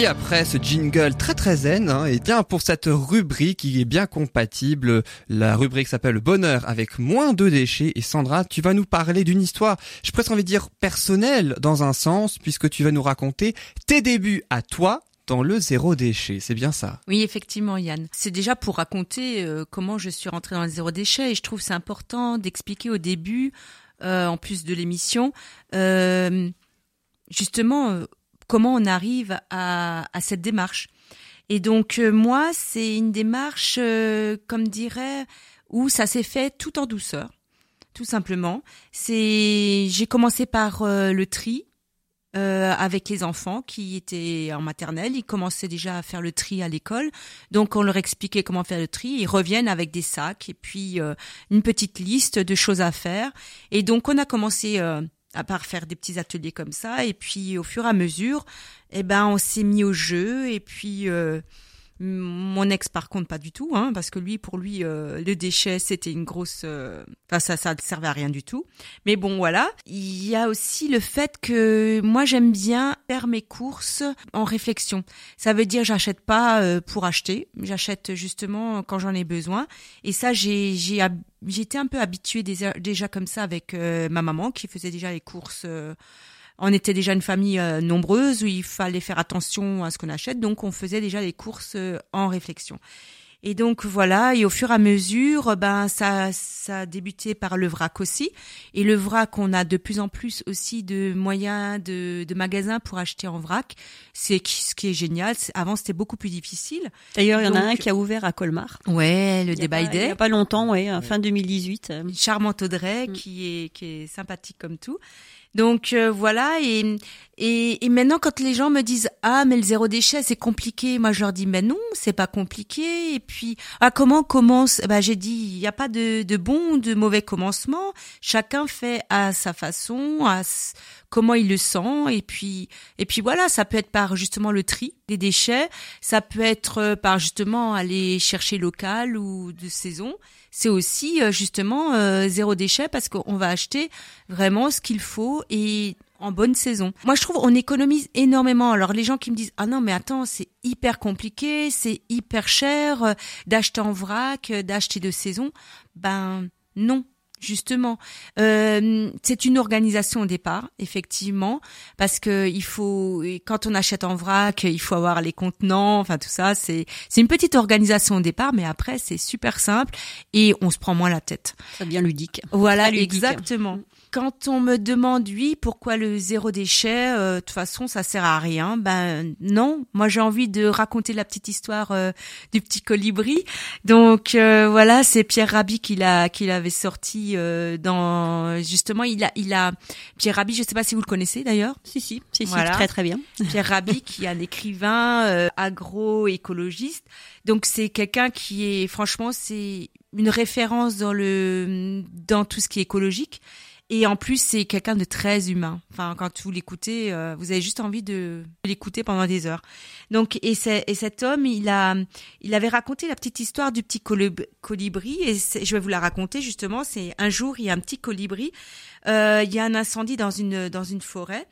Et après ce jingle très très zen, hein, et bien pour cette rubrique qui est bien compatible, la rubrique s'appelle Bonheur avec moins de déchets. Et Sandra, tu vas nous parler d'une histoire, je presque envie de dire personnelle dans un sens, puisque tu vas nous raconter tes débuts à toi dans le zéro déchet, c'est bien ça? Oui, effectivement, Yann. C'est déjà pour raconter euh, comment je suis rentrée dans le zéro déchet et je trouve c'est important d'expliquer au début, euh, en plus de l'émission, euh, justement euh, comment on arrive à, à cette démarche. Et donc euh, moi, c'est une démarche, euh, comme dirait, où ça s'est fait tout en douceur, tout simplement. C'est, j'ai commencé par euh, le tri. euh, avec les enfants qui étaient en maternelle, ils commençaient déjà à faire le tri à l'école, donc on leur expliquait comment faire le tri. Ils reviennent avec des sacs et puis euh, une petite liste de choses à faire. Et donc on a commencé euh, à part faire des petits ateliers comme ça. Et puis au fur et à mesure, eh ben on s'est mis au jeu. Et puis euh, mon ex par contre pas du tout, hein, parce que lui pour lui euh, le déchet c'était une grosse, euh, enfin ça ça ne servait à rien du tout. Mais bon voilà, il y a aussi le fait que moi j'aime bien faire mes courses en réflexion. Ça veut dire j'achète pas euh, pour acheter, j'achète justement quand j'en ai besoin. Et ça j'ai j'ai j'étais un peu habituée déjà, déjà comme ça avec euh, ma maman qui faisait déjà les courses. Euh, on était déjà une famille euh, nombreuse où il fallait faire attention à ce qu'on achète, donc on faisait déjà les courses euh, en réflexion. Et donc voilà, et au fur et à mesure, ben ça, ça a débuté par le vrac aussi. Et le vrac, on a de plus en plus aussi de moyens de, de magasins pour acheter en vrac. C'est qui- ce qui est génial. C'est- Avant, c'était beaucoup plus difficile. D'ailleurs, il y en a un qui a ouvert à Colmar. Ouais, le pas- Il y Day. a pas longtemps, ouais, fin 2018. euh. Une charmante Audrey Mm. qui est qui est sympathique comme tout. Donc euh, voilà et, et et maintenant quand les gens me disent ah mais le zéro déchet c'est compliqué moi je leur dis mais non c'est pas compliqué et puis ah comment commence? Bah j'ai dit il n'y a pas de de bon ou de mauvais commencement. Chacun fait à sa façon à comment il le sent et puis et puis voilà ça peut être par justement le tri des déchets ça peut être euh, par justement aller chercher local ou de saison c'est aussi euh, justement euh, zéro déchet parce qu'on va acheter vraiment ce qu'il faut et en bonne saison. Moi, je trouve on économise énormément. Alors les gens qui me disent ah non mais attends c'est hyper compliqué, c'est hyper cher euh, d'acheter en vrac, d'acheter de saison. Ben non. Justement, Euh, c'est une organisation au départ, effectivement, parce que il faut, quand on achète en vrac, il faut avoir les contenants, enfin tout ça. C'est c'est une petite organisation au départ, mais après c'est super simple et on se prend moins la tête. Ça devient ludique. Voilà, ludique. exactement. Quand on me demande, oui, pourquoi le zéro déchet, euh, de toute façon, ça sert à rien. Ben non, moi j'ai envie de raconter la petite histoire euh, du petit colibri. Donc euh, voilà, c'est Pierre Rabhi qui l'a, qui l'avait sorti euh, dans justement. Il a, il a Pierre Rabhi. Je sais pas si vous le connaissez d'ailleurs. Si, si, si, si, très très bien. Pierre Rabhi, qui est un écrivain euh, agroécologiste. Donc c'est quelqu'un qui est franchement c'est une référence dans le dans tout ce qui est écologique. Et en plus, c'est quelqu'un de très humain. Enfin, quand vous l'écoutez, euh, vous avez juste envie de l'écouter pendant des heures. Donc, et, cet homme, il a, il avait raconté la petite histoire du petit colib- colibri. Et je vais vous la raconter justement. C'est un jour, il y a un petit colibri. euh, il y a un incendie dans une dans une forêt.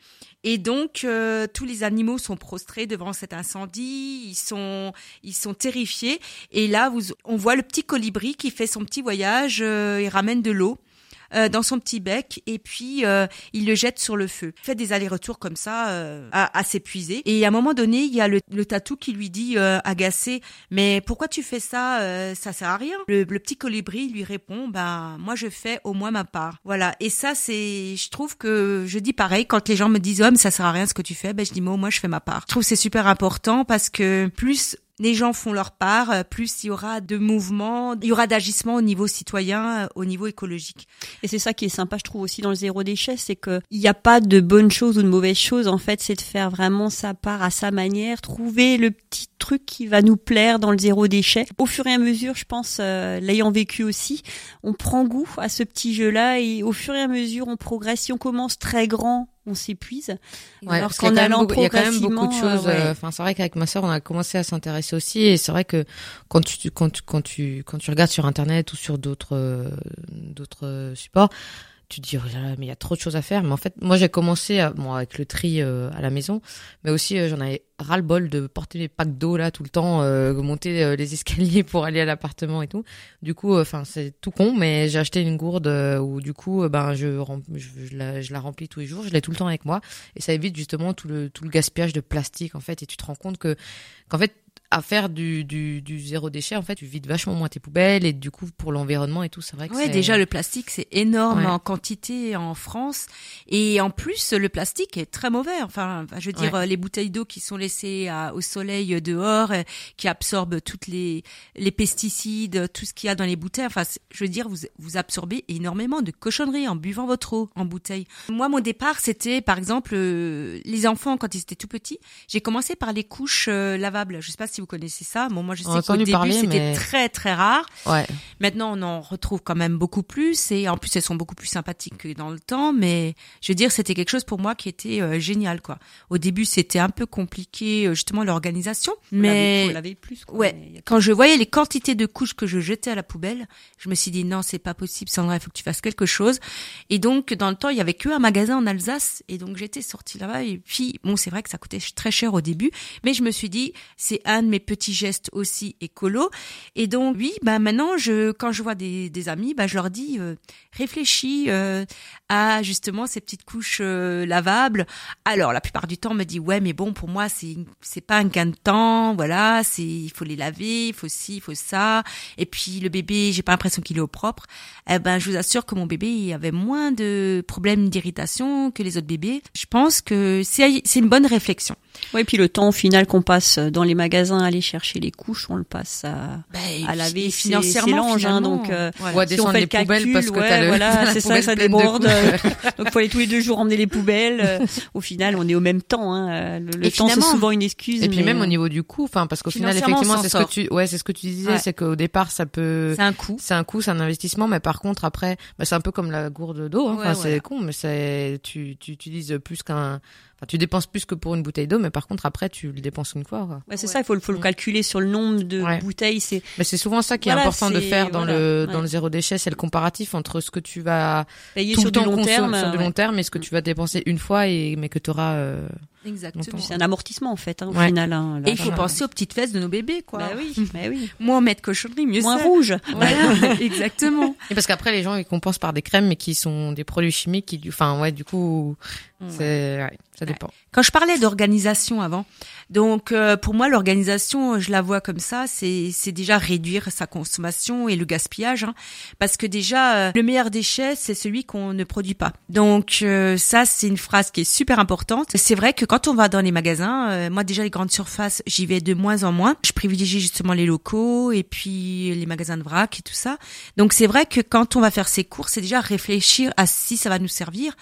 Et donc euh, tous les animaux sont prostrés devant cet incendie, ils sont ils sont terrifiés et là vous on voit le petit colibri qui fait son petit voyage, euh, il ramène de l'eau euh, dans son petit bec et puis euh, il le jette sur le feu. Il fait des allers-retours comme ça euh, à, à s'épuiser et à un moment donné, il y a le, le tatou qui lui dit euh, agacé "Mais pourquoi tu fais ça euh, ça sert à rien?" Le, le petit colibri lui répond "Ben moi je fais au moins ma part." Voilà, et ça c'est je trouve que je dis pareil quand les gens me disent "Oh, mais ça sert à rien ce que tu fais." Ben je dis "Moi moins je fais ma part." Je trouve c'est super important parce que plus les gens font leur part, euh, plus il y aura de mouvements, il y aura d'agissements au niveau citoyen, euh, au niveau écologique. Et c'est ça qui est sympa, je trouve aussi dans le zéro déchet, c'est que il n'y a pas de bonnes choses ou de mauvaises choses. En fait, c'est de faire vraiment sa part à sa manière, trouver le petit truc qui va nous plaire dans le zéro déchet. Au fur et à mesure, je pense, euh, l'ayant vécu aussi, on prend goût à ce petit jeu-là et au fur et à mesure, on progresse. Si on commence très grand, on s'épuise. Ouais, Alors qu'en allant beaucoup- il y a quand même beaucoup de progressivement, choses. euh, ouais. euh, Enfin, c'est vrai qu'avec ma sœur, on a commencé à s'intéresser aussi, et c'est vrai que quand tu quand tu quand tu quand tu regardes sur internet ou sur d'autres euh, d'autres euh, supports, tu dis, oh là mais il y a trop de choses à faire. Mais en fait, moi, j'ai commencé à, bon, avec le tri euh, à la maison, mais aussi, euh, j'en avais ras-le-bol de porter les packs d'eau là tout le temps, euh, monter euh, les escaliers pour aller à l'appartement et tout. Du coup, enfin, c'est tout con, mais j'ai acheté une gourde où du coup, ben, je, je, je la, je la remplis tous les jours, je l'ai tout le temps avec moi, et ça évite justement tout le tout le gaspillage de plastique en fait. Et tu te rends compte que qu'en fait à faire du, du, du zéro déchet, en fait, tu vides vachement moins tes poubelles et du coup, pour l'environnement et tout, c'est vrai que Ouais, déjà le plastique c'est énorme Ouais. en quantité en France et en plus le plastique est très mauvais. Enfin, je veux dire Ouais. euh, les bouteilles d'eau qui sont laissées à- au soleil euh, dehors, euh, qui absorbent toutes les les pesticides, tout ce qu'il y a dans les bouteilles. Enfin, je veux dire vous vous absorbez énormément de cochonneries en buvant votre eau en bouteille. Moi, mon départ c'était par exemple euh, les enfants quand ils étaient tout petits. J'ai commencé par les couches euh, lavables. Je sais pas si vous connaissez ça. Bon, moi je On sais qu'au début c'était mais- très très rare. Ouais. Maintenant, on en retrouve quand même beaucoup plus et en plus, elles sont beaucoup plus sympathiques que dans le temps. Mais je veux dire, c'était quelque chose pour moi qui était euh, génial, quoi. Au début, c'était un peu compliqué, euh, justement, l'organisation. Mais Mais laver plus. Quoi. ouais, Mais quand je voyais les quantités de couches que je jetais à la poubelle, je me suis dit non, c'est pas possible, Sandra, il faut que tu fasses quelque chose. Et donc, dans le temps, il y avait que un magasin en Alsace et donc j'étais sortie là-bas et puis bon, c'est vrai que ça coûtait très cher au début, mais je me suis dit c'est un mes petits gestes aussi écolo. Et donc oui, bah maintenant, je quand je vois des, des amis, bah je leur dis euh, réfléchis euh, à justement ces petites couches euh, lavables. Alors la plupart du temps, on me dit ouais, mais bon, pour moi, c'est c'est pas un gain de temps, voilà, c'est il faut les laver, il faut ci, il faut ça. Et puis le bébé, j'ai pas l'impression qu'il est au propre. Eh ben, je vous assure que mon bébé il avait moins de problèmes d'irritation que les autres bébés. Je pense que c'est une bonne réflexion. Ouais, puis le temps au final qu'on passe dans les magasins à aller chercher les couches, on le passe à, Ben, à laver financièrement, c'est l'ange, hein, donc, euh. Ouais, si on descendre fait les le calcul, poubelles parce que ouais, t'as le voilà, c'est ça, ça déborde. Donc faut aller tous les deux jours emmener les poubelles. Au final, on est au même temps. Hein. Le, temps, c'est souvent une excuse. Et puis mais, même au niveau du coût, enfin parce qu'au final effectivement c'est ce que tu ouais c'est ce que tu disais, Ouais. c'est qu'au départ ça peut C'est un coût. c'est un coût, c'est un investissement, mais par contre après, bah, c'est un peu comme la gourde d'eau. hein. Enfin, c'est con, mais c'est tu tu utilises plus qu'un, enfin tu dépenses plus que pour une bouteille d'eau, mais par contre après tu le dépenses une fois. Quoi. Ouais, c'est Ouais. ça, il faut, le- faut le Mm. calculer sur le nombre de Ouais. bouteilles. C'est Mais c'est souvent ça qui est Voilà, important de faire dans voilà, le ouais. dans le zéro déchet, c'est le comparatif entre ce que tu vas tout sur le du temps long terme. sur du long terme et ce que tu vas dépenser une fois et mais que tu auras euh, Exactement. C'est un amortissement en fait, hein, au Ouais. final. hein, là. Et il faut Voilà. penser aux petites fesses de nos bébés, quoi. Bah oui, bah oui. Moins mettre cochonnerie, mieux Moins c'est. rouge. Voilà, exactement. Et parce qu'après les gens ils compensent par des crèmes mais qui sont des produits chimiques qui enfin ouais du coup c'est ouais, ça dépend. Quand je parlais d'organisation avant, donc euh, pour moi l'organisation, je la vois comme ça, c'est c'est déjà réduire sa consommation et le gaspillage, hein, parce que déjà euh, le meilleur déchet c'est celui qu'on ne produit pas. Donc euh, ça c'est une phrase qui est super importante. C'est vrai que quand on va dans les magasins, euh, moi déjà les grandes surfaces, j'y vais de moins en moins. Je privilégie justement les locaux et puis les magasins de vrac et tout ça. Donc c'est vrai que quand on va faire ses courses, c'est déjà réfléchir à si ça va nous servir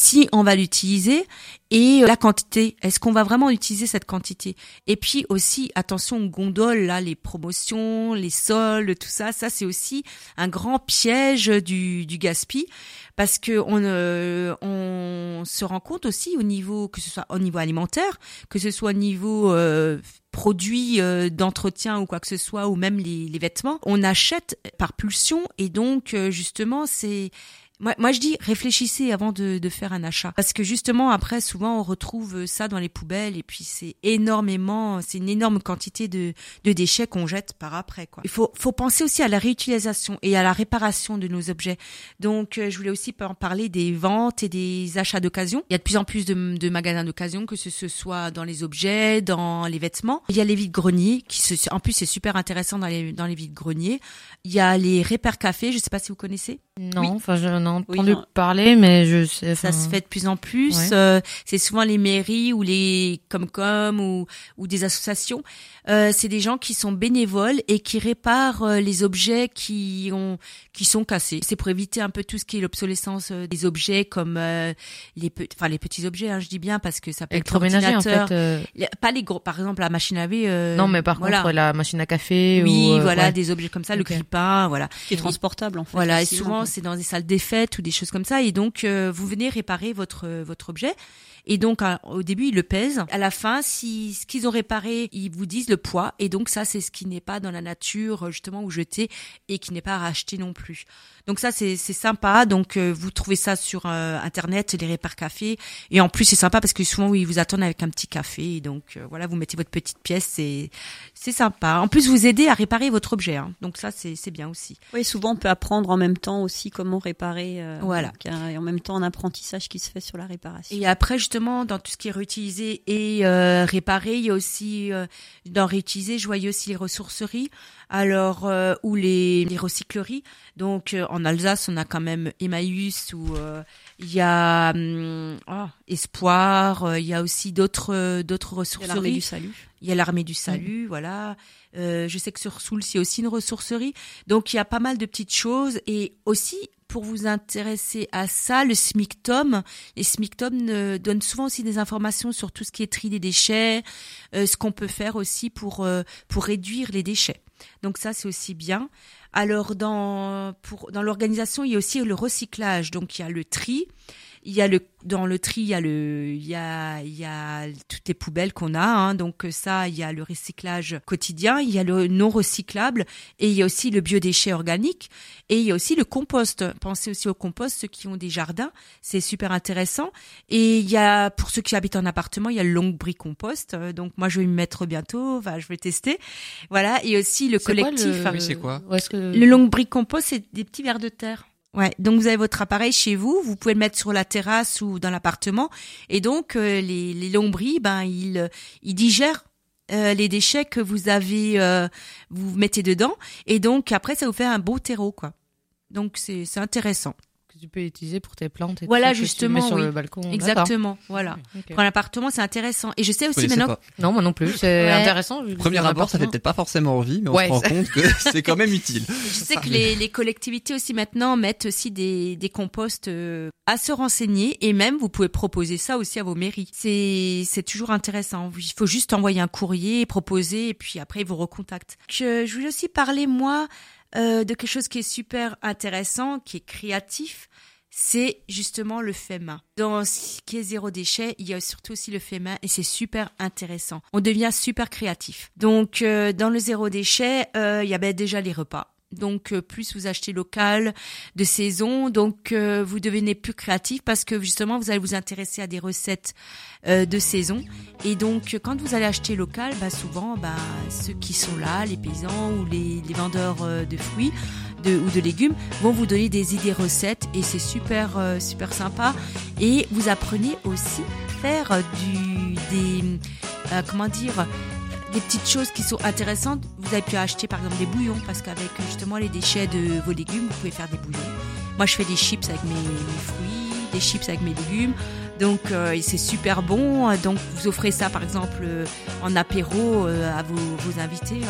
si on va l'utiliser et la quantité. Est-ce qu'on va vraiment utiliser cette quantité? Et puis aussi, attention aux gondoles, là, les promotions, les soldes, tout ça, ça c'est aussi un grand piège du, du gaspille parce que on, euh, on se rend compte aussi au niveau, que ce soit au niveau alimentaire, que ce soit au niveau euh, produits euh, d'entretien ou quoi que ce soit, ou même les, les vêtements, on achète par pulsion. Et donc euh, justement c'est moi, moi, je dis réfléchissez avant de, de faire un achat parce que justement après souvent on retrouve ça dans les poubelles et puis c'est énormément c'est une énorme quantité de, de déchets qu'on jette par après quoi. Il faut faut penser aussi à la réutilisation et à la réparation de nos objets. Donc euh, je voulais aussi en parler des ventes et des achats d'occasion. Il y a de plus en plus de, de magasins d'occasion que ce, ce soit dans les objets, dans les vêtements. Il y a les vides greniers qui se en plus c'est super intéressant dans les dans les vides greniers. Il y a les repères cafés, je sais pas si vous connaissez. Non, Oui. enfin j'en ai entendu Oui, non. parler mais je sais Ça se fait de plus en plus. Ouais. Euh, c'est souvent les mairies ou les Comcom ou, ou des associations. Euh, c'est des gens qui sont bénévoles et qui réparent euh, les objets qui ont qui sont cassés. C'est pour éviter un peu tout ce qui est l'obsolescence euh, des objets comme euh, les pe- enfin les petits objets. Hein, je dis bien parce que ça peut être électroménager en l'ordinateur. fait. euh, pas les gros. Par exemple la machine à laver. euh, non mais par voilà. contre la machine à café Oui, ou euh, voilà, ouais. des objets comme ça, le Ok. grille-pain, voilà. Qui est transportable en fait. Voilà, et facilement, souvent c'est dans des salles des fêtes ou des choses comme ça. Et donc, euh, vous venez réparer votre votre objet. Et donc, au début, ils le pèsent. À la fin, si ce qu'ils ont réparé, ils vous disent le poids. Et donc, ça, c'est ce qui n'est pas dans la nature, justement, ou jeté, et qui n'est pas racheté non plus. Donc ça, c'est sympa. Donc, euh, vous trouvez ça sur euh, Internet, les répar café. Et en plus, c'est sympa parce que souvent, ils vous attendent avec un petit café. Et donc, euh, voilà, vous mettez votre petite pièce. C'est c'est sympa. En plus, vous aidez à réparer votre objet. hein. Donc ça, c'est bien aussi. Oui, souvent on peut apprendre en même temps aussi comment réparer. euh, Voilà. donc, a- et en même temps un apprentissage qui se fait sur la réparation. Et après, justement, dans tout ce qui est réutilisé et euh, réparé, il y a aussi, euh, dans réutilisé, je voyais aussi les ressourceries, alors euh, ou les, les recycleries. Donc, euh, en Alsace, on a quand même Emmaüs, où euh, il y a hum, oh, Espoir, euh, il y a aussi d'autres euh, d'autres a l'armée ressourceries. du salut. Il y a l'armée du salut, voilà. Euh, je sais que sur Soul, il y a aussi une ressourcerie. Donc, il y a pas mal de petites choses. Et aussi, pour vous intéresser à ça, le SMICTOM, les SMICTOM euh, donnent souvent aussi des informations sur tout ce qui est tri des déchets, euh, ce qu'on peut faire aussi pour, euh, pour réduire les déchets. Donc ça, c'est aussi bien. Alors, dans, pour, dans l'organisation, il y a aussi le recyclage. Donc, il y a le tri. Il y a le dans le tri, il y a le il y a il y a toutes les poubelles qu'on a hein, donc euh, ça il y a le recyclage quotidien, il y a le non recyclable et il y a aussi le biodéchet organique et il y a aussi le compost. Pensez aussi au compost ceux qui ont des jardins, c'est super intéressant et il y a pour ceux qui habitent en appartement, il y a le long compost Euh, donc moi je vais m'y mettre bientôt, enfin je vais tester. Voilà, et aussi le C'est quoi, collectif le- Oui, c'est quoi le long compost, c'est des petits vers de terre. Ouais, donc vous avez votre appareil chez vous, vous pouvez le mettre sur la terrasse ou dans l'appartement, et donc euh, les, les longs bris, ben ils, euh, ils digèrent euh, les déchets que vous avez, euh, vous mettez dedans, et donc après ça vous fait un beau terreau quoi. Donc c'est intéressant. Tu peux utiliser pour tes plantes et Voilà, tout, que tu justement, mets sur oui. le balcon. D'accord. Exactement, voilà. Ok. Pour l'appartement, c'est intéressant. Et je sais aussi maintenant. pas. Non, moi non plus. C'est Ouais. intéressant. Premier abord, ça fait peut-être pas forcément envie, mais on Ouais, se rend ça- compte que c'est quand même utile. Je sais que les, les collectivités aussi maintenant mettent aussi des, des composts euh, à se renseigner et même vous pouvez proposer ça aussi à vos mairies. C'est c'est toujours intéressant. Il faut juste envoyer un courrier, proposer et puis après ils vous recontactent. Je, je voulais aussi parler moi euh, de quelque chose qui est super intéressant, qui est créatif. C'est justement le fait main. Dans ce qui est zéro déchet, il y a surtout aussi le fait main et c'est super intéressant. On devient super créatif. Donc euh, dans le zéro déchet, euh, il y a ben, déjà les repas. Donc euh, plus vous achetez local, de saison, donc euh, vous devenez plus créatif parce que justement vous allez vous intéresser à des recettes euh, de saison. Et donc quand vous allez acheter local, bah, souvent bah, ceux qui sont là, les paysans ou les, les vendeurs euh, de fruits de, ou de légumes vont vous donner des idées recettes et c'est super euh, super sympa. Et vous apprenez aussi faire du des comment dire des petites choses qui sont intéressantes. Vous avez pu acheter par exemple des bouillons parce qu'avec justement les déchets de vos légumes, vous pouvez faire des bouillons. Moi, je fais des chips avec mes, fruits, des chips avec mes légumes. Donc, euh, c'est super bon. Donc, vous offrez ça par exemple euh, en apéro euh, à vos, invités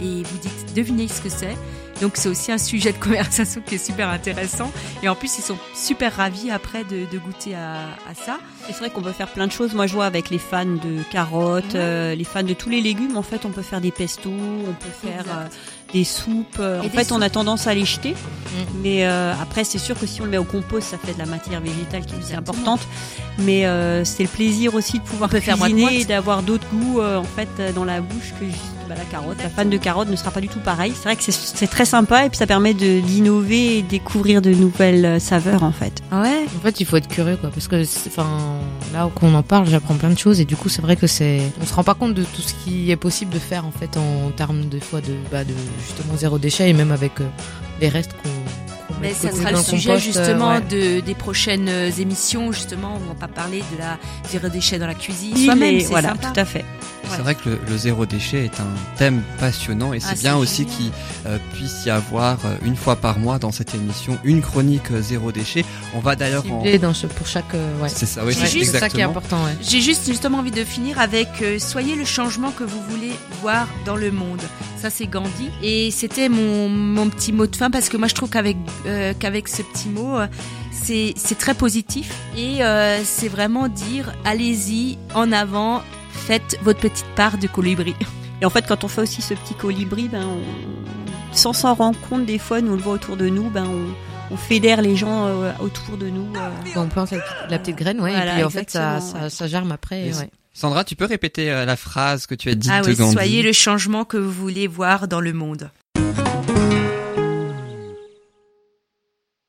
et vous dites devinez ce que c'est. Donc, c'est aussi un sujet de conversation qui est super intéressant. Et en plus, ils sont super ravis après de, de goûter à, à ça. C'est vrai qu'on peut faire plein de choses. Moi, je vois avec les fans de carottes, Ouais. euh, les fans de tous les légumes. En fait, on peut faire des pestos, on peut faire euh, des soupes. Euh, Et En des fait, on a tendance à les jeter. Mm. Mais euh, après, c'est sûr que si on le met au compost, ça fait de la matière végétale qui est importante. Mais euh, c'est le plaisir aussi de pouvoir cuisiner moite-moite. et d'avoir d'autres goûts euh, en fait dans la bouche que juste bah, la carotte. La fan de carotte ne sera pas du tout pareil. C'est vrai que c'est- c'est très sympa et puis ça permet de d'innover et découvrir de nouvelles euh, saveurs en fait. Ouais. En fait, il faut être curieux, quoi, parce que, enfin, là qu'on en parle, j'apprends plein de choses, et du coup, c'est vrai que c'est, on se rend pas compte de tout ce qui est possible de faire, en fait, en termes de fois de, bah, de justement zéro déchet, et même avec euh, les restes qu'on. Mais ça sera le sujet compost, euh, justement ouais. de, des prochaines euh, émissions justement où on va parler de la zéro déchet dans la cuisine. Soi-même, voilà, sympa. tout à fait. C'est vrai que le, le zéro déchet est un thème passionnant et c'est Ah, bien c'est aussi génial. qu'il euh, puisse y avoir euh, une fois par mois dans cette émission une chronique euh, zéro déchet. On va d'ailleurs en... Dans ce, pour chaque, euh, ouais. C'est ça, oui, C'est juste ça qui est important, ouais. J'ai juste justement envie de finir avec euh, soyez le changement que vous voulez voir dans le monde. Ça c'est Gandhi et c'était mon, mon petit mot de fin parce que moi je trouve qu'avec euh, qu'avec ce petit mot euh, c'est c'est très positif et euh, c'est vraiment dire allez-y en avant faites votre petite part de colibri. Et en fait, quand on fait aussi ce petit colibri, ben, on- sans s'en rendre compte, des fois, nous on le voit autour de nous, ben, on, on fédère les gens euh, autour de nous. euh. on plante la, la petite graine, ouais, Voilà, et puis en fait ça, ça, ça germe après. Ouais. Sandra, tu peux répéter euh, la phrase que tu as dite Ah oui, soyez le changement que vous voulez voir dans le monde.